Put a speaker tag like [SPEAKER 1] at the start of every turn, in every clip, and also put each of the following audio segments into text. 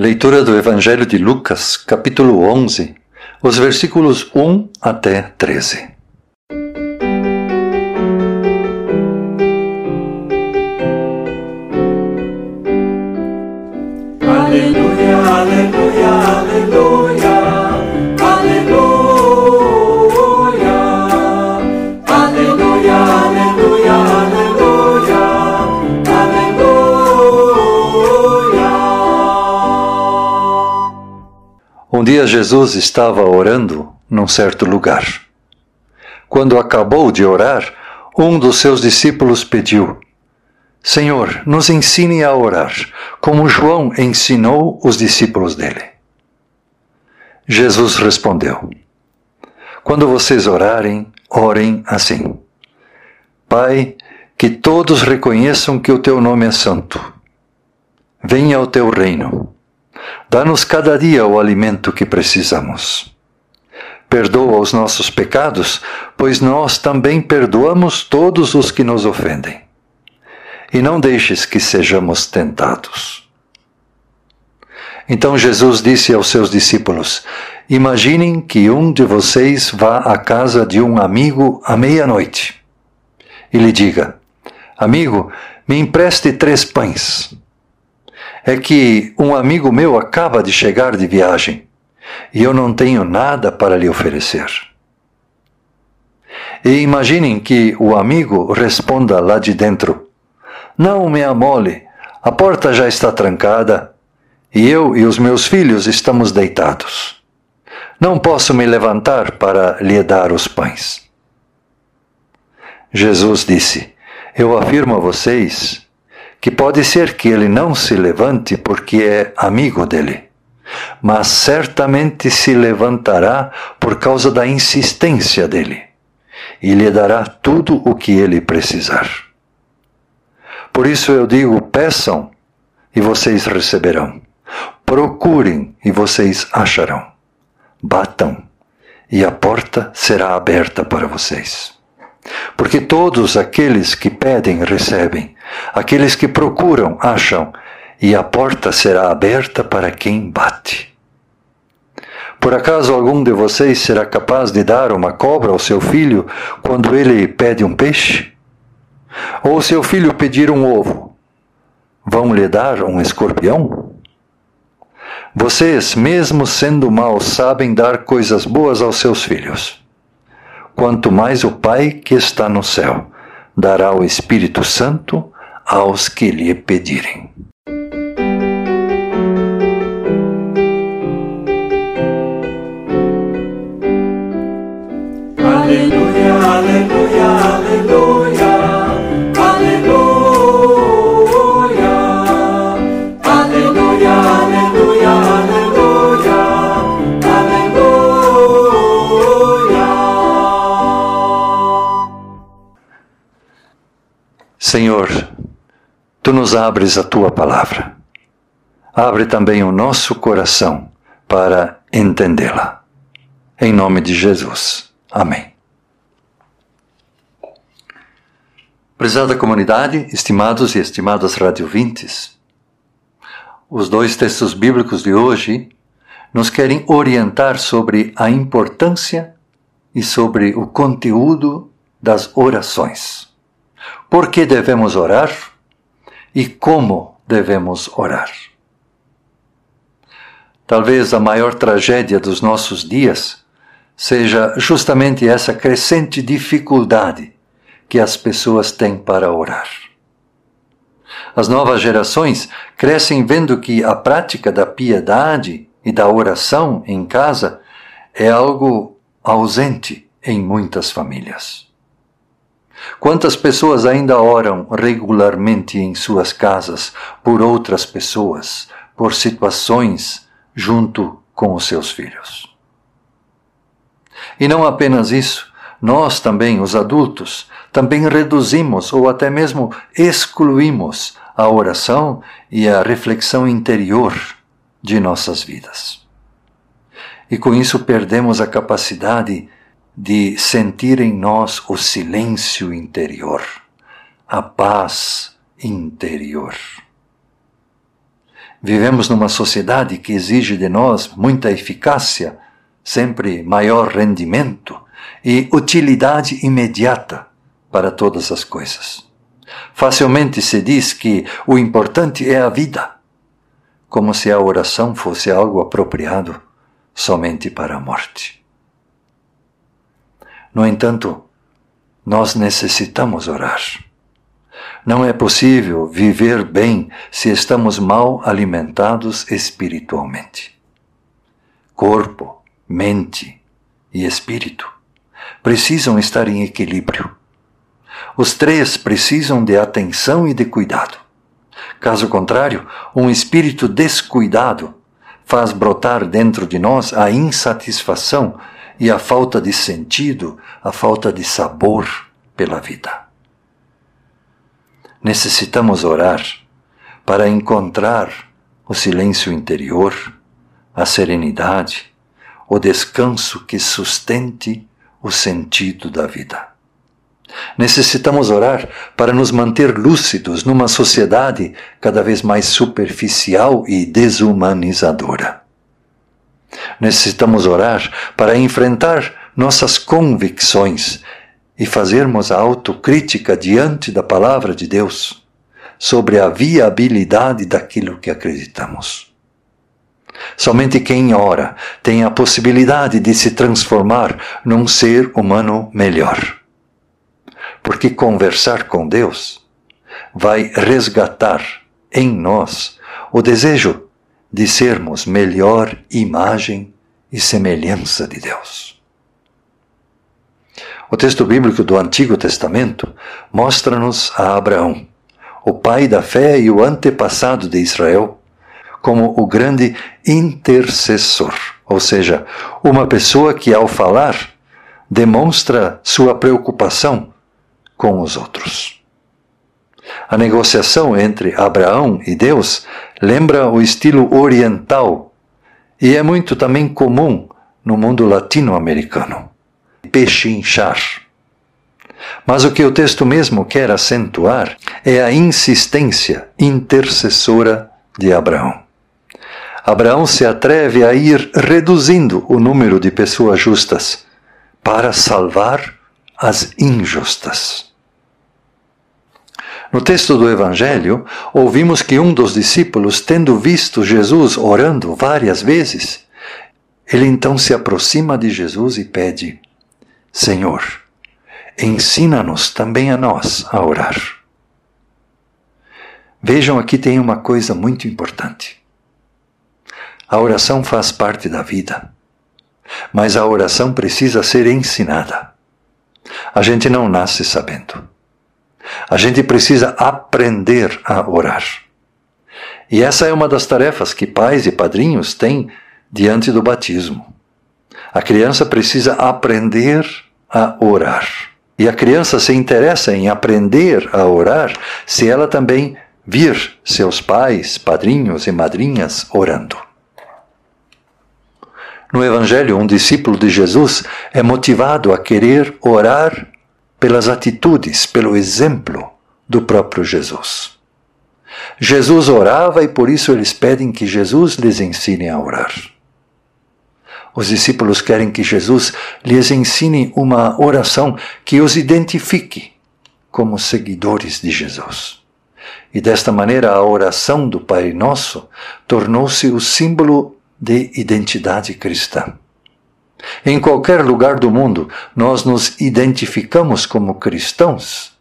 [SPEAKER 1] Leitura do Evangelho de Lucas, capítulo 11, os versículos 1 até 13. Um dia Jesus estava orando num certo lugar. Quando acabou de orar, um dos seus discípulos pediu: Senhor, nos ensine a orar, como João ensinou os discípulos dele. Jesus respondeu: Quando vocês orarem, orem assim: Pai, que todos reconheçam que o teu nome é santo. Venha o teu reino. Dá-nos cada dia o alimento que precisamos. Perdoa os nossos pecados, pois nós também perdoamos todos os que nos ofendem. E não deixes que sejamos tentados. Então Jesus disse aos seus discípulos: Imaginem que um de vocês vá à casa de um amigo à meia-noite e lhe diga: Amigo, me empreste três pães. É que um amigo meu acaba de chegar de viagem e eu não tenho nada para lhe oferecer. E imaginem que o amigo responda lá de dentro: Não me amole, a porta já está trancada e eu e os meus filhos estamos deitados. Não posso me levantar para lhe dar os pães. Jesus disse: Eu afirmo a vocês que pode ser que ele não se levante porque é amigo dele, mas certamente se levantará por causa da insistência dele e lhe dará tudo o que ele precisar. Por isso eu digo: peçam e vocês receberão. Procurem e vocês acharão. Batam e a porta será aberta para vocês. Porque todos aqueles que pedem recebem, aqueles que procuram acham, e a porta será aberta para quem bate. Por acaso algum de vocês será capaz de dar uma cobra ao seu filho quando ele pede um peixe? Ou seu filho pedir um ovo? Vão lhe dar um escorpião? Vocês, mesmo sendo maus, sabem dar coisas boas aos seus filhos quanto mais o Pai que está no céu dará o Espírito Santo aos que lhe pedirem. Abres a tua palavra. Abre também o nosso coração para entendê-la. Em nome de Jesus. Amém. Prezada comunidade, estimados e estimadas radiovintes, os dois textos bíblicos de hoje nos querem orientar sobre a importância e sobre o conteúdo das orações. Por que devemos orar e como devemos orar. Talvez a maior tragédia dos nossos dias seja justamente essa crescente dificuldade que as pessoas têm para orar. As novas gerações crescem vendo que a prática da piedade e da oração em casa é algo ausente em muitas famílias. Quantas pessoas ainda oram regularmente em suas casas por outras pessoas, por situações junto com os seus filhos? E não apenas isso, nós também, os adultos, também reduzimos ou até mesmo excluímos a oração e a reflexão interior de nossas vidas. E com isso perdemos a capacidade de sentir em nós o silêncio interior, a paz interior. Vivemos numa sociedade que exige de nós muita eficácia, sempre maior rendimento e utilidade imediata para todas as coisas. Facilmente se diz que o importante é a vida, como se a oração fosse algo apropriado somente para a morte. No entanto, nós necessitamos orar. Não é possível viver bem se estamos mal alimentados espiritualmente. Corpo, mente e espírito precisam estar em equilíbrio. Os três precisam de atenção e de cuidado. Caso contrário, um espírito descuidado faz brotar dentro de nós a insatisfação e a falta de sentido, a falta de sabor pela vida. Necessitamos orar para encontrar o silêncio interior, a serenidade, o descanso que sustente o sentido da vida. Necessitamos orar para nos manter lúcidos numa sociedade cada vez mais superficial e desumanizadora. Necessitamos orar para enfrentar nossas convicções e fazermos a autocrítica diante da palavra de Deus sobre a viabilidade daquilo que acreditamos. Somente quem ora tem a possibilidade de se transformar num ser humano melhor. Porque conversar com Deus vai resgatar em nós o desejo de sermos melhor imagem e semelhança de Deus. O texto bíblico do Antigo Testamento mostra-nos a Abraão, o pai da fé e o antepassado de Israel, como o grande intercessor, ou seja, uma pessoa que ao falar demonstra sua preocupação com os outros. A negociação entre Abraão e Deus lembra o estilo oriental e é muito também comum no mundo latino-americano pechinchar. Mas o que o texto mesmo quer acentuar é a insistência intercessora de Abraão. Abraão se atreve a ir reduzindo o número de pessoas justas para salvar as injustas. No texto do Evangelho, ouvimos que um dos discípulos, tendo visto Jesus orando várias vezes, ele então se aproxima de Jesus e pede: Senhor, ensina-nos também a nós a orar. Vejam aqui tem uma coisa muito importante. A oração faz parte da vida, mas a oração precisa ser ensinada. A gente não nasce sabendo. A gente precisa aprender a orar. E essa é uma das tarefas que pais e padrinhos têm diante do batismo. A criança precisa aprender a orar. E a criança se interessa em aprender a orar se ela também vir seus pais, padrinhos e madrinhas orando. No Evangelho, um discípulo de Jesus é motivado a querer orar pelas atitudes, pelo exemplo do próprio Jesus. Jesus orava e por isso eles pedem que Jesus lhes ensine a orar. Os discípulos querem que Jesus lhes ensine uma oração que os identifique como seguidores de Jesus. E desta maneira a oração do Pai Nosso tornou-se o símbolo de identidade cristã. Em qualquer lugar do mundo, nós nos identificamos como cristãos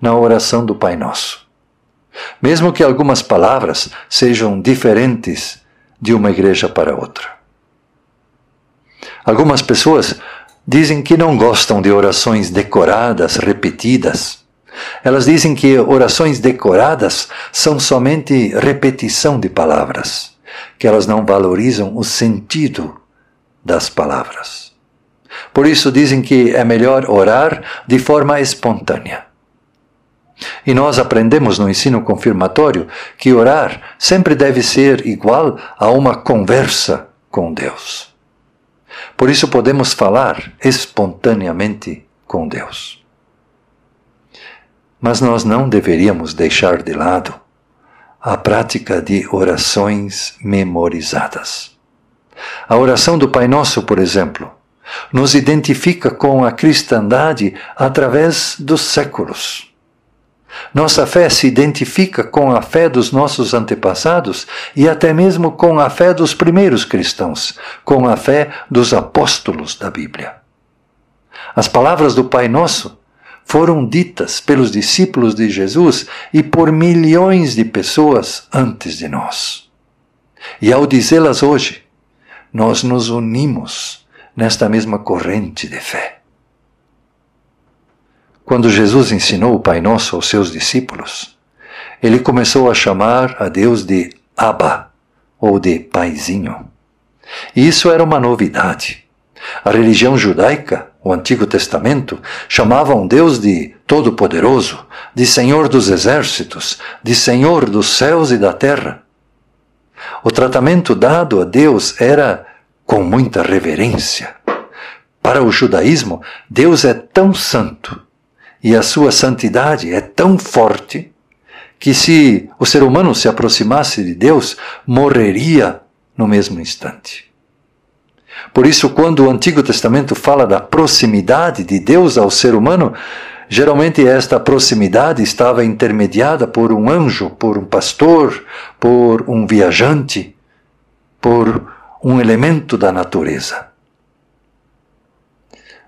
[SPEAKER 1] na oração do Pai Nosso. Mesmo que algumas palavras sejam diferentes de uma igreja para outra. Algumas pessoas dizem que não gostam de orações decoradas, repetidas. Elas dizem que orações decoradas são somente repetição de palavras, que elas não valorizam o sentido das palavras. Por isso dizem que é melhor orar de forma espontânea. E nós aprendemos no ensino confirmatório que orar sempre deve ser igual a uma conversa com Deus. Por isso podemos falar espontaneamente com Deus. Mas nós não deveríamos deixar de lado a prática de orações memorizadas. A oração do Pai Nosso, por exemplo, nos identifica com a cristandade através dos séculos. Nossa fé se identifica com a fé dos nossos antepassados e até mesmo com a fé dos primeiros cristãos, com a fé dos apóstolos da Bíblia. As palavras do Pai Nosso foram ditas pelos discípulos de Jesus e por milhões de pessoas antes de nós. E ao dizê-las hoje, nós nos unimos nesta mesma corrente de fé. Quando Jesus ensinou o Pai Nosso aos seus discípulos, ele começou a chamar a Deus de Abba, ou de Paizinho. E isso era uma novidade. A religião judaica, o Antigo Testamento, chamava um Deus de Todo-Poderoso, de Senhor dos Exércitos, de Senhor dos céus e da terra. O tratamento dado a Deus era com muita reverência. Para o judaísmo, Deus é tão santo e a sua santidade é tão forte que se o ser humano se aproximasse de Deus, morreria no mesmo instante. Por isso, quando o Antigo Testamento fala da proximidade de Deus ao ser humano, geralmente esta proximidade estava intermediada por um anjo, por um pastor, por um viajante, por um elemento da natureza.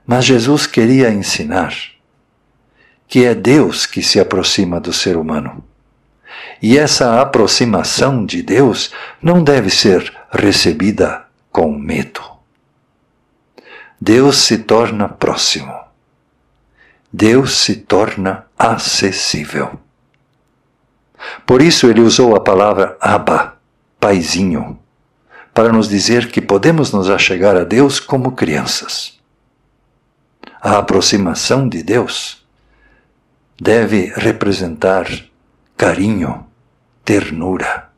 [SPEAKER 1] Mas Jesus queria ensinar que é Deus que se aproxima do ser humano. E essa aproximação de Deus não deve ser recebida com medo. Deus se torna próximo. Deus se torna acessível. Por isso ele usou a palavra Abba, paizinho, para nos dizer que podemos nos achegar a Deus como crianças. A aproximação de Deus deve representar carinho, ternura.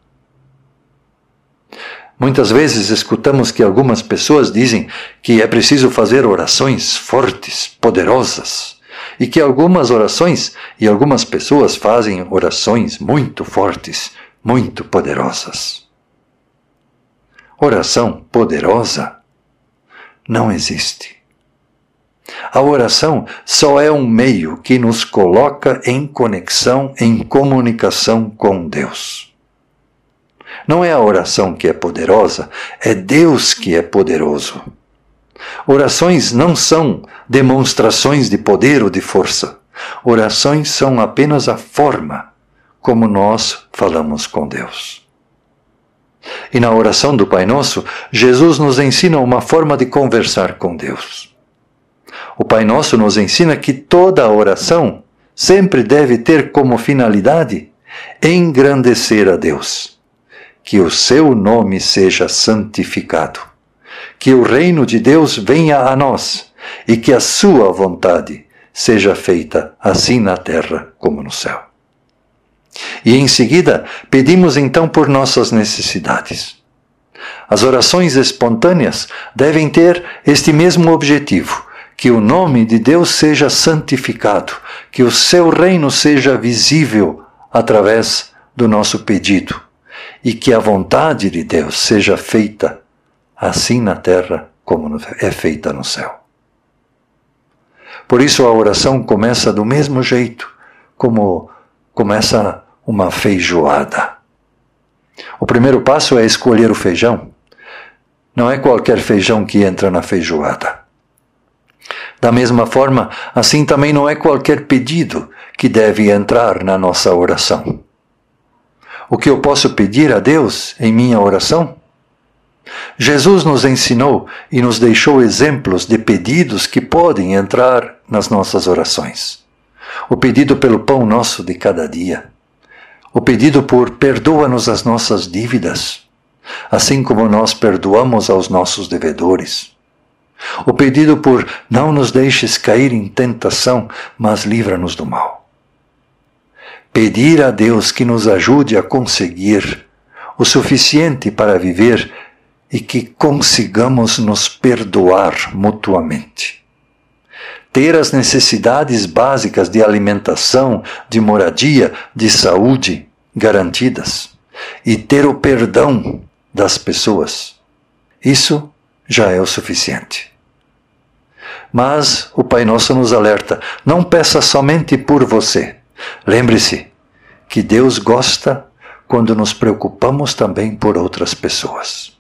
[SPEAKER 1] Muitas vezes escutamos que algumas pessoas dizem que é preciso fazer orações fortes, poderosas, e que algumas orações e algumas pessoas fazem orações muito fortes, muito poderosas. Oração poderosa não existe. A oração só é um meio que nos coloca em conexão, em comunicação com Deus. Não é a oração que é poderosa, é Deus que é poderoso. Orações não são demonstrações de poder ou de força. Orações são apenas a forma como nós falamos com Deus. E na oração do Pai Nosso, Jesus nos ensina uma forma de conversar com Deus. O Pai Nosso nos ensina que toda oração sempre deve ter como finalidade engrandecer a Deus. Que o seu nome seja santificado. Que o reino de Deus venha a nós e que a sua vontade seja feita assim na terra como no céu. E em seguida, pedimos então por nossas necessidades. As orações espontâneas devem ter este mesmo objetivo que o nome de Deus seja santificado, que o seu reino seja visível através do nosso pedido e que a vontade de Deus seja feita assim na terra como é feita no céu. Por isso a oração começa do mesmo jeito como começa uma feijoada. O primeiro passo é escolher o feijão. Não é qualquer feijão que entra na feijoada. Da mesma forma, assim também não é qualquer pedido que deve entrar na nossa oração. O que eu posso pedir a Deus em minha oração? Jesus nos ensinou e nos deixou exemplos de pedidos que podem entrar nas nossas orações. O pedido pelo pão nosso de cada dia. O pedido por perdoa-nos as nossas dívidas, assim como nós perdoamos aos nossos devedores o pedido por não nos deixes cair em tentação, mas livra-nos do mal. Pedir a Deus que nos ajude a conseguir o suficiente para viver e que consigamos nos perdoar mutuamente. Ter as necessidades básicas de alimentação, de moradia, de saúde garantidas e ter o perdão das pessoas, isso já é o suficiente. Mas o Pai Nosso nos alerta: não peça somente por você. Lembre-se que Deus gosta quando nos preocupamos também por outras pessoas.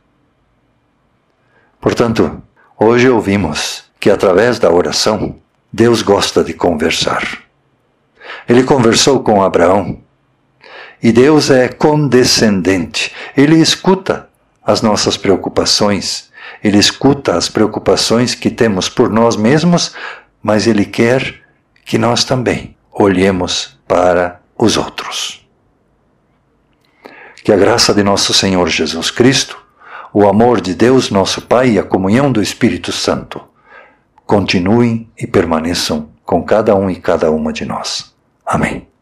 [SPEAKER 1] Portanto, hoje ouvimos que através da oração, Deus gosta de conversar. Ele conversou com Abraão. E Deus é condescendente. Ele escuta as nossas preocupações. Ele escuta as preocupações que temos por nós mesmos, mas Ele quer que nós também olhemos para os outros. Que a graça de nosso Senhor Jesus Cristo, o amor de Deus, nosso Pai e a comunhão do Espírito Santo continuem e permaneçam com cada um e cada uma de nós. Amém.